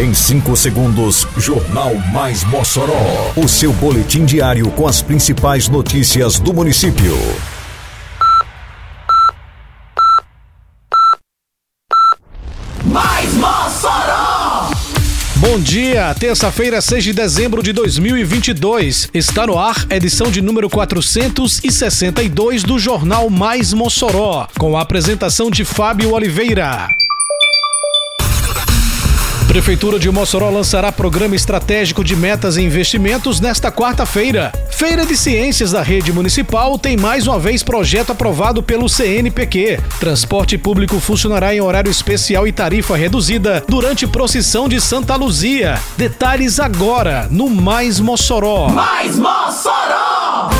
Em 5 segundos, Jornal Mais Mossoró. O seu boletim diário com as principais notícias do município. Mais Mossoró! Bom dia, terça-feira, 6 de dezembro de 2022. Está no ar, edição de número 462 do Jornal Mais Mossoró, com a apresentação de Fábio Oliveira. Prefeitura de Mossoró lançará programa estratégico de metas e investimentos nesta quarta-feira. Feira de Ciências da Rede Municipal tem mais uma vez projeto aprovado pelo CNPq. Transporte público funcionará em horário especial e tarifa reduzida durante procissão de Santa Luzia. Detalhes agora no Mais Mossoró. Mais Mossoró!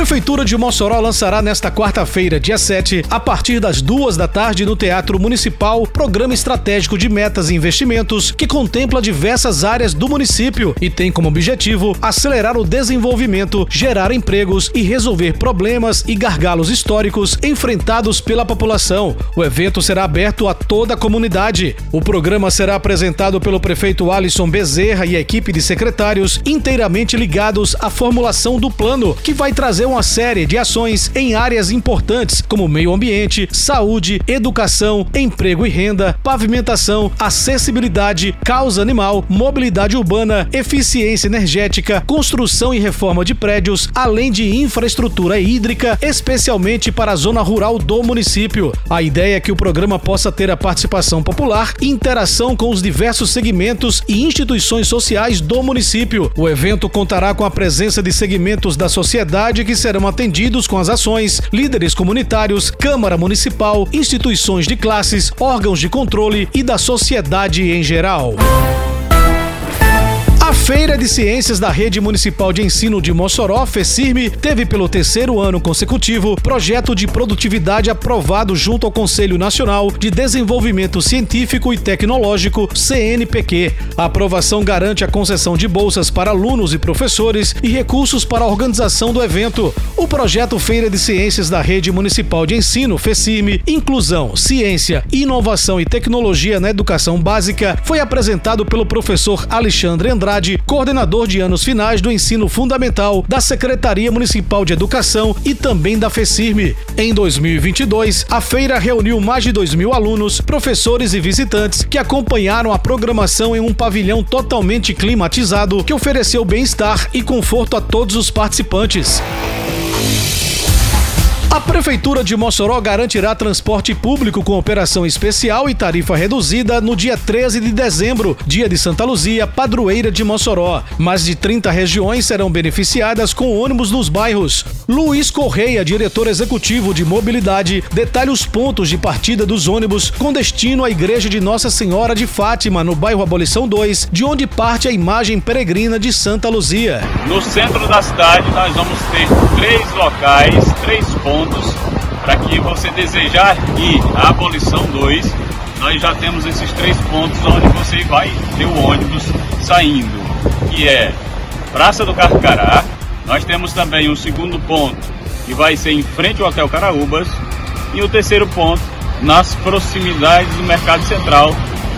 Prefeitura de Mossoró lançará nesta quarta-feira, dia 7, a partir das duas da tarde no Teatro Municipal, Programa Estratégico de Metas e Investimentos, que contempla diversas áreas do município e tem como objetivo acelerar o desenvolvimento, gerar empregos e resolver problemas e gargalos históricos enfrentados pela população. O evento será aberto a toda a comunidade. O programa será apresentado pelo prefeito Alisson Bezerra e a equipe de secretários inteiramente ligados à formulação do plano, que vai trazer uma série de ações em áreas importantes como meio ambiente, saúde, educação, emprego e renda, pavimentação, acessibilidade, causa animal, mobilidade urbana, eficiência energética, construção e reforma de prédios, além de infraestrutura hídrica, especialmente para a zona rural do município. A ideia é que o programa possa ter a participação popular interação com os diversos segmentos e instituições sociais do município. O evento contará com a presença de segmentos da sociedade que serão atendidos com as ações, líderes comunitários, Câmara Municipal, instituições de classes, órgãos de controle e da sociedade em geral. Feira de Ciências da Rede Municipal de Ensino de Mossoró, FECIRME, teve pelo terceiro ano consecutivo projeto de produtividade aprovado junto ao Conselho Nacional de Desenvolvimento Científico e Tecnológico, CNPq. A aprovação garante a concessão de bolsas para alunos e professores e recursos para a organização do evento. O projeto Feira de Ciências da Rede Municipal de Ensino, FECIRME, Inclusão, Ciência, Inovação e Tecnologia na Educação Básica, foi apresentado pelo professor Alexandre Andrade, coordenador de anos finais do ensino fundamental da Secretaria Municipal de Educação e também da FECIRME. Em 2022, a feira reuniu mais de 2 mil alunos, professores e visitantes que acompanharam a programação em um pavilhão totalmente climatizado que ofereceu bem-estar e conforto a todos os participantes. A Prefeitura de Mossoró garantirá transporte público com operação especial e tarifa reduzida no dia 13 de dezembro, dia de Santa Luzia, padroeira de Mossoró. Mais de 30 regiões serão beneficiadas com ônibus nos bairros. Luiz Correia, diretor executivo de mobilidade, detalha os pontos de partida dos ônibus com destino à Igreja de Nossa Senhora de Fátima, no bairro Abolição 2, de onde parte a imagem peregrina de Santa Luzia. No centro da cidade, nós vamos ter três locais, três pontos pontos para que você desejar ir à abolição 2, nós já temos esses três pontos onde você vai ter o ônibus saindo, que é Praça do Carcará, nós temos também um segundo ponto que vai ser em frente ao Hotel Caraúbas e o terceiro ponto nas proximidades do Mercado Central,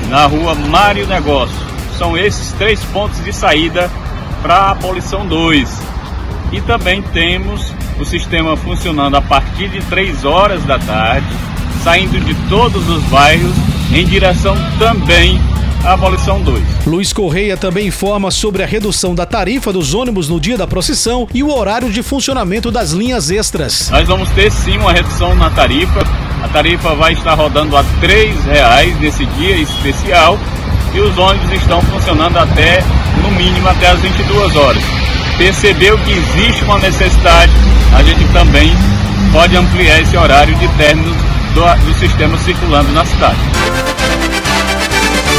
na rua Mário Negócio. São esses três pontos de saída para a abolição 2. E também temos o sistema funcionando a partir de 3 horas da tarde, saindo de todos os bairros em direção também à abolição 2. Luiz Correia também informa sobre a redução da tarifa dos ônibus no dia da procissão e o horário de funcionamento das linhas extras. Nós vamos ter sim uma redução na tarifa. A tarifa vai estar rodando a R$ reais nesse dia especial e os ônibus estão funcionando até, no mínimo, até as 22 horas percebeu que existe uma necessidade, a gente também pode ampliar esse horário de término do, do sistema circulando na cidade.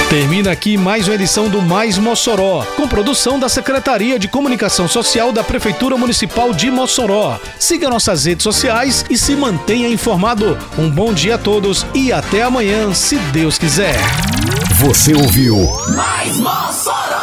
Termina aqui mais uma edição do Mais Mossoró, com produção da Secretaria de Comunicação Social da Prefeitura Municipal de Mossoró. Siga nossas redes sociais e se mantenha informado. Um bom dia a todos e até amanhã, se Deus quiser. Você ouviu Mais Mossoró!